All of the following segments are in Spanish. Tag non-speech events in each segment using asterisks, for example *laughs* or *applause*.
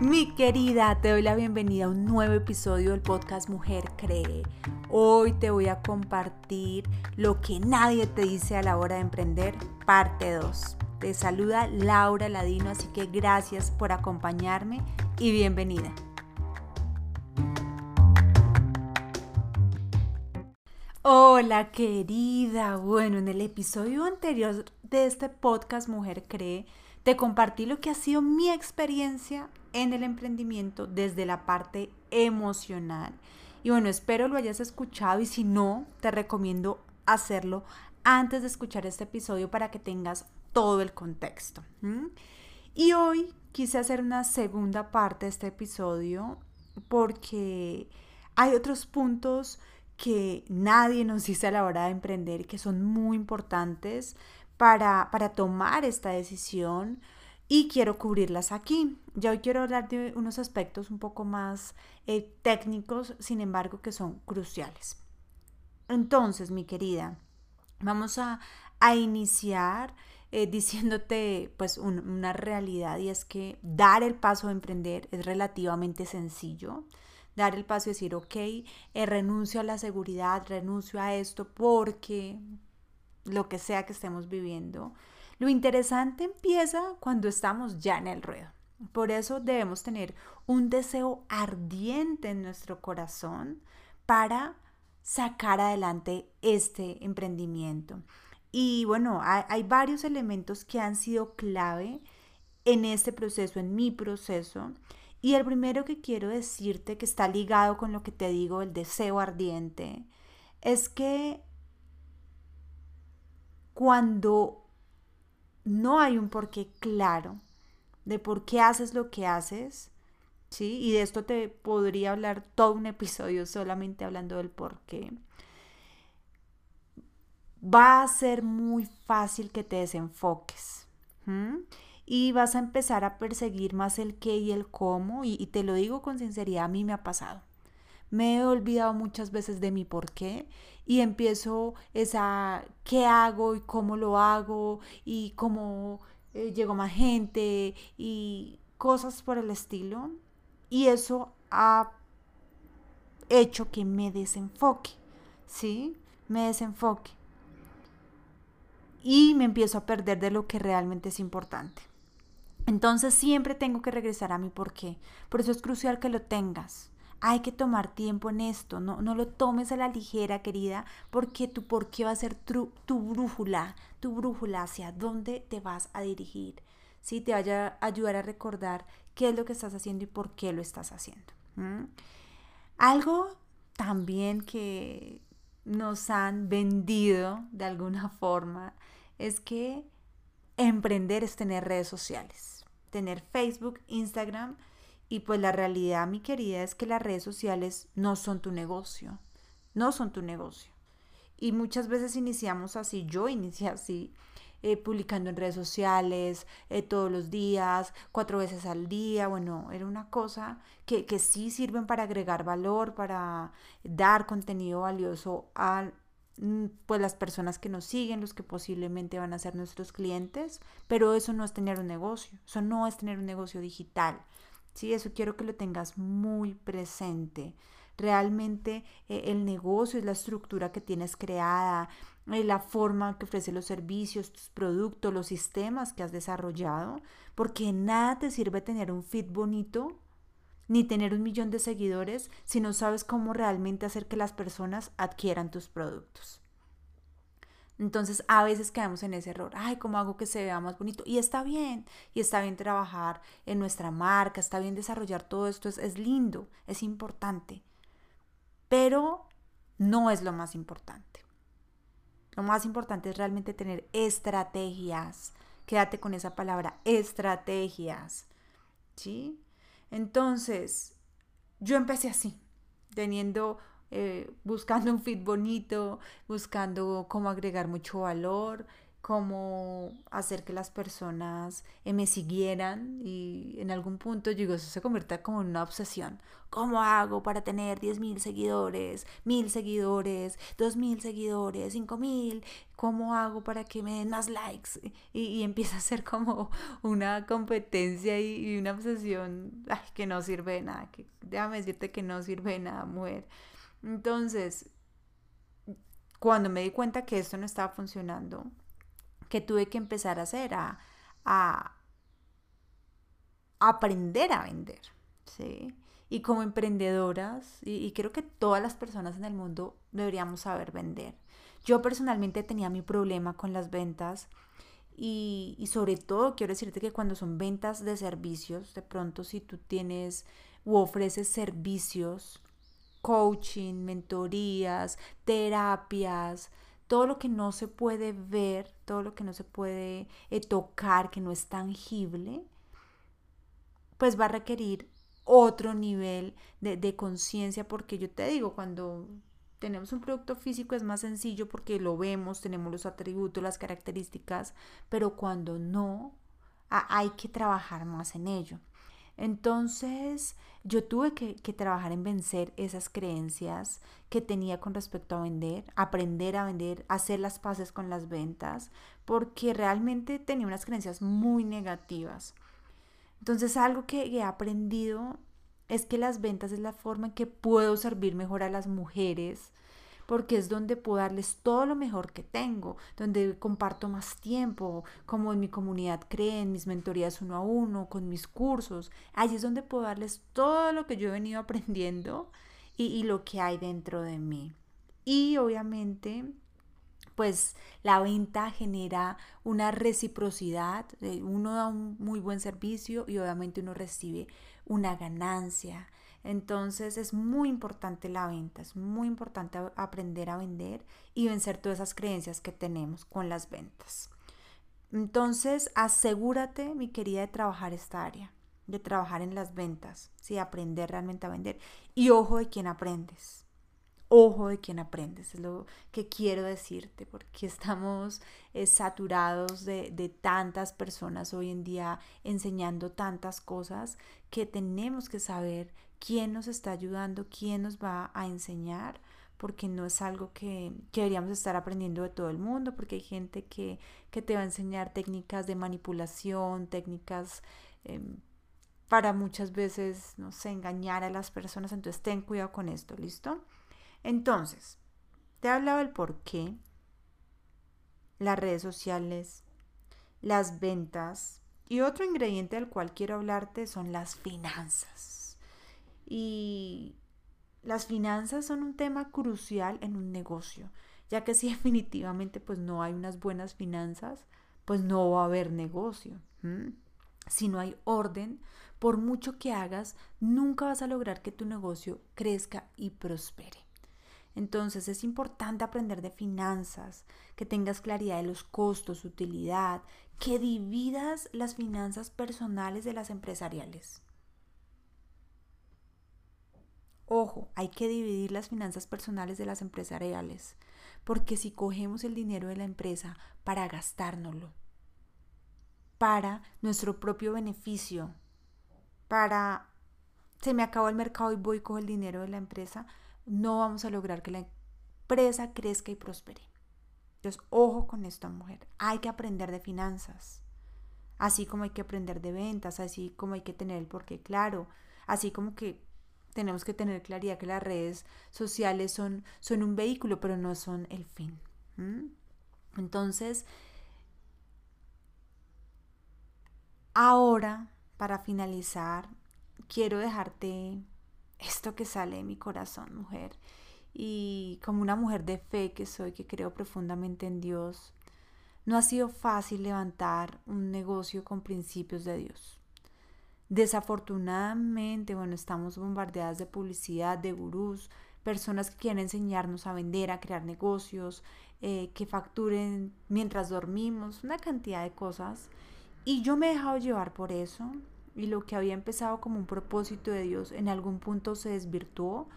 Mi querida, te doy la bienvenida a un nuevo episodio del podcast Mujer Cree. Hoy te voy a compartir lo que nadie te dice a la hora de emprender, parte 2. Te saluda Laura Ladino, así que gracias por acompañarme y bienvenida. Hola querida, bueno, en el episodio anterior de este podcast Mujer Cree, te compartí lo que ha sido mi experiencia en el emprendimiento desde la parte emocional. Y bueno, espero lo hayas escuchado y si no, te recomiendo hacerlo antes de escuchar este episodio para que tengas todo el contexto. Y hoy quise hacer una segunda parte de este episodio porque hay otros puntos que nadie nos dice a la hora de emprender que son muy importantes para, tomar esta decisión y quiero cubrirlas aquí. Ya hoy quiero hablar de unos aspectos un poco más eh, técnicos, sin embargo, que son cruciales. Entonces, mi querida, vamos a, iniciar eh, diciéndote pues una realidad y es que dar el paso a emprender es relativamente sencillo. Dar el paso y decir, ok, eh, renuncio a la seguridad, renuncio a esto porque lo que sea que estemos viviendo. Lo interesante empieza cuando estamos ya en el ruedo. Por eso debemos tener un deseo ardiente en nuestro corazón para sacar adelante este emprendimiento. Y bueno, hay, varios elementos que han sido clave en este proceso, en mi proceso. Y el primero que quiero decirte, que está ligado con lo que te digo, el deseo ardiente, es que cuando no hay un porqué claro de por qué haces lo que haces, ¿sí? Y de esto te podría hablar todo un episodio solamente hablando del por qué. Va a ser muy fácil que te desenfoques. Y vas a empezar a perseguir más el qué y el cómo. y te lo digo con sinceridad, a mí me ha pasado. Me he olvidado muchas veces de mi por qué y empiezo esa qué hago y cómo lo hago y cómo eh, llego más gente y cosas por el estilo. Y eso ha hecho que me desenfoque, ¿sí? Me desenfoque. Y me empiezo a perder de lo que realmente es importante. Entonces siempre tengo que regresar a mi por qué. Por eso es crucial que lo tengas. Hay que tomar tiempo en esto, no, no lo tomes a la ligera, querida, porque tu por qué va a ser tu, brújula, tu brújula hacia dónde te vas a dirigir. ¿sí? Te vaya a ayudar a recordar qué es lo que estás haciendo y por qué lo estás haciendo. Algo también que nos han vendido de alguna forma es que emprender es tener redes sociales, tener Facebook, Instagram y pues la realidad, mi querida, es que las redes sociales no son tu negocio, no son tu negocio. Y muchas veces iniciamos así, yo inicié así, eh, publicando en redes sociales eh, todos los días, cuatro veces al día. Bueno, era una cosa que, que sí sirven para agregar valor, para dar contenido valioso a mm, pues las personas que nos siguen, los que posiblemente van a ser nuestros clientes, pero eso no es tener un negocio, eso no es tener un negocio digital. Sí, eso quiero que lo tengas muy presente. Realmente eh, el negocio es la estructura que tienes creada, eh, la forma que ofrece los servicios, tus productos, los sistemas que has desarrollado, porque nada te sirve tener un feed bonito ni tener un millón de seguidores si no sabes cómo realmente hacer que las personas adquieran tus productos. Entonces a veces quedamos en ese error, ay, ¿cómo hago que se vea más bonito? Y está bien, y está bien trabajar en nuestra marca, está bien desarrollar todo esto, es, es lindo, es importante, pero no es lo más importante. Lo más importante es realmente tener estrategias. Quédate con esa palabra, estrategias. ¿Sí? Entonces, yo empecé así, teniendo eh, buscando un fit bonito, buscando cómo agregar mucho valor cómo hacer que las personas me siguieran y en algún punto digo, eso se convierta como en una obsesión. ¿Cómo hago para tener 10 mil seguidores, mil seguidores, dos mil seguidores, cinco mil? ¿Cómo hago para que me den más likes? Y, empieza a ser como una competencia y, una obsesión que no sirve de nada. Que, déjame decirte que no sirve de nada, mujer. Entonces, cuando me di cuenta que esto no estaba funcionando, que tuve que empezar a hacer, a, aprender a vender, ¿sí? Y como emprendedoras, y, creo que todas las personas en el mundo deberíamos saber vender. Yo personalmente tenía mi problema con las ventas y, y, sobre todo quiero decirte que cuando son ventas de servicios, de pronto si tú tienes u ofreces servicios, coaching, mentorías, terapias, todo lo que no se puede ver, todo lo que no se puede eh, tocar, que no es tangible, pues va a requerir otro nivel de, de conciencia, porque yo te digo, cuando tenemos un producto físico es más sencillo porque lo vemos, tenemos los atributos, las características, pero cuando no, hay que trabajar más en ello. Entonces yo tuve que, trabajar en vencer esas creencias que tenía con respecto a vender, aprender a vender, hacer las paces con las ventas, porque realmente tenía unas creencias muy negativas. Entonces algo que he aprendido es que las ventas es la forma en que puedo servir mejor a las mujeres, porque es donde puedo darles todo lo mejor que tengo, donde comparto más tiempo, como en mi comunidad creen, mis mentorías uno a uno, con mis cursos. Allí es donde puedo darles todo lo que yo he venido *laughs* aprendiendo y, lo que hay dentro de mí. Y obviamente pues la venta genera una reciprocidad, uno da un muy buen servicio y obviamente uno recibe una ganancia. Entonces es muy importante la venta, es muy importante aprender a vender y vencer todas esas creencias que tenemos con las ventas. Entonces asegúrate, mi querida, de trabajar esta área, de trabajar en las ventas, ¿sí? aprender realmente a vender. Y ojo de quién aprendes. Ojo de quién aprendes, es lo que quiero decirte, porque *laughs* estamos eh, saturados de, de tantas personas hoy en día enseñando tantas cosas que tenemos que saber quién nos está ayudando, quién nos va a enseñar, porque no es algo que, deberíamos estar aprendiendo de todo el mundo, porque hay gente que, te va a enseñar técnicas de manipulación, técnicas em, para muchas veces, no sé, engañar a las personas, entonces ten cuidado con esto, ¿listo? Entonces, te he hablado del por qué las redes sociales, las ventas y otro ingrediente del cual quiero hablarte son las finanzas. Y las finanzas son un tema crucial en un negocio, ya que si *laughs* definitivamente pues no hay unas buenas finanzas, pues no va a haber negocio. Si no hay orden, por mucho que hagas, nunca vas a lograr que tu negocio crezca y prospere. Entonces es importante aprender de finanzas, que tengas claridad de los costos, utilidad, que dividas las finanzas personales de las empresariales. Ojo, hay que dividir las finanzas personales de las empresariales, porque si cogemos el dinero de la empresa para gastárnoslo, para nuestro propio beneficio, para se me acabó el mercado y voy y cojo el dinero de la empresa, no vamos a lograr que la empresa crezca y prospere. Entonces, ojo con esto, mujer. Hay que aprender de finanzas, así como hay que aprender de ventas, así como hay que tener el porqué claro, así como que tenemos que tener claridad que las redes sociales son, son un vehículo, pero no son el fin. Entonces, ahora, para finalizar, quiero dejarte esto que sale de mi corazón, mujer. Y como una mujer de fe que soy, que creo profundamente en Dios, no ha sido fácil levantar un negocio con principios de Dios. Desafortunadamente, bueno, estamos bombardeadas de publicidad, de gurús, personas que quieren enseñarnos a vender, a crear negocios, eh, que facturen mientras dormimos, una cantidad de cosas. Y yo me he dejado llevar por eso y lo que había empezado como un propósito de Dios en algún punto se desvirtuó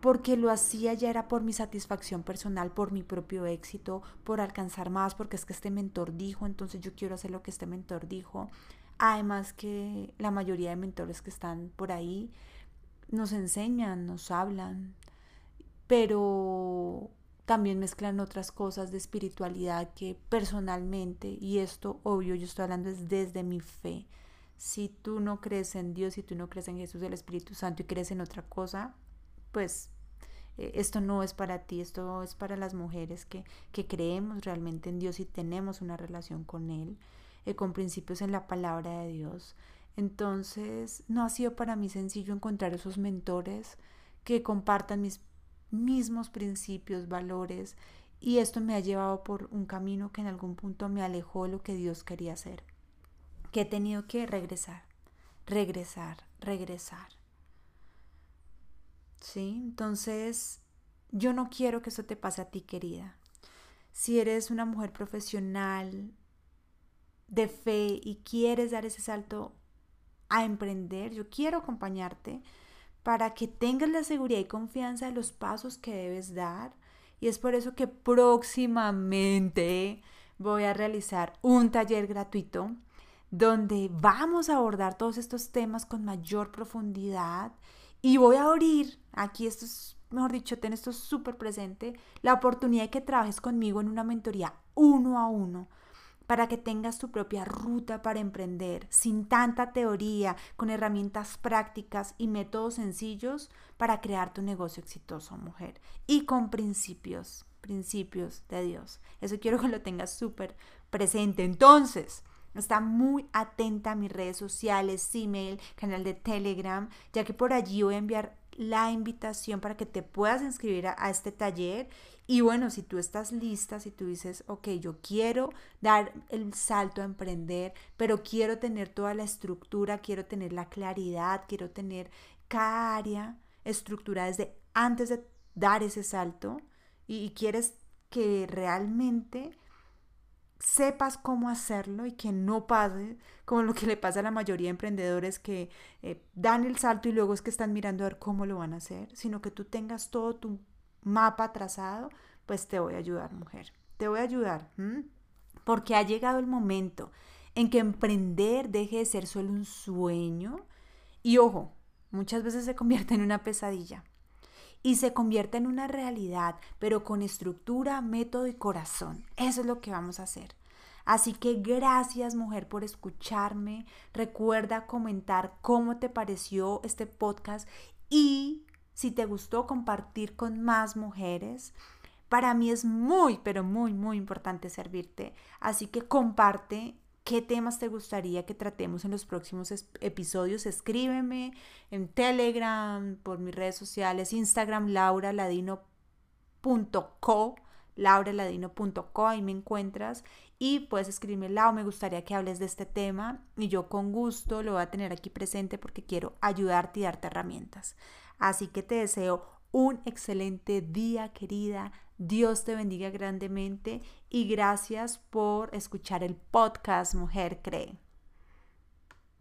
porque lo hacía ya era por mi satisfacción personal, por mi propio éxito, por alcanzar más, porque es que este mentor dijo, entonces yo quiero hacer lo que este mentor dijo. Además que la mayoría de mentores que están por ahí nos enseñan, nos hablan, pero también mezclan otras cosas de espiritualidad que personalmente, y esto obvio yo estoy hablando es desde mi fe, si tú no crees en Dios, si tú no crees en Jesús, el Espíritu Santo y crees en otra cosa, pues eh, esto no es para ti, esto es para las mujeres que, que creemos realmente en Dios y tenemos una relación con Él, eh, con principios en la palabra de Dios. Entonces, no ha sido para mí sencillo encontrar esos mentores que compartan mis mismos principios, valores, y esto me ha llevado por un camino que en algún punto me alejó de lo que Dios quería hacer, que he tenido que regresar, regresar, regresar. ¿Sí? Entonces, yo no quiero que eso te pase a ti, querida. Si eres una mujer profesional, de fe y quieres dar ese salto a emprender, yo quiero acompañarte para que tengas la seguridad y confianza de los pasos que debes dar. Y es por eso que próximamente voy a realizar un taller gratuito donde vamos a abordar todos estos temas con mayor profundidad y voy a abrir, aquí esto es, mejor dicho, ten esto súper presente, la oportunidad de que trabajes conmigo en una mentoría uno a uno para que tengas tu propia ruta para emprender, sin tanta teoría, con herramientas prácticas y métodos sencillos para crear tu negocio exitoso, mujer. Y con principios, principios de Dios. Eso quiero que lo tengas súper presente. Entonces, Está muy atenta a mis redes sociales, email, canal de Telegram, ya que por allí voy a enviar la invitación para que te puedas inscribir a, este taller. Y bueno, si tú estás lista, si tú dices, ok, yo quiero dar el salto a emprender, pero quiero tener toda la estructura, quiero tener la claridad, quiero tener cada área estructurada desde antes de dar ese salto y, quieres que realmente sepas cómo hacerlo y que no pase como lo que le pasa a la mayoría de emprendedores que eh, dan el salto y luego es que están mirando a ver cómo lo van a hacer, sino que tú tengas todo tu mapa trazado, pues te voy a ayudar, mujer. Te voy a ayudar. Porque ha llegado el momento en que emprender deje de ser solo un sueño y ojo, muchas veces se convierte en una pesadilla y se convierte en una realidad, pero con estructura, método y corazón. Eso es lo que vamos a hacer. Así que gracias mujer por escucharme. Recuerda comentar cómo te pareció este podcast y si te gustó compartir con más mujeres. Para mí es muy, pero muy, muy importante servirte. Así que comparte qué temas te gustaría que tratemos en los próximos episodios. Escríbeme en Telegram, por mis redes sociales, Instagram, lauraladino.co lauraladino.co, ahí me encuentras y puedes escribirme, Lau, me gustaría que hables de este tema y yo con gusto lo voy a tener aquí presente porque quiero ayudarte y darte herramientas. Así que te deseo un excelente día, querida. Dios te bendiga grandemente y gracias por escuchar el podcast Mujer Cree.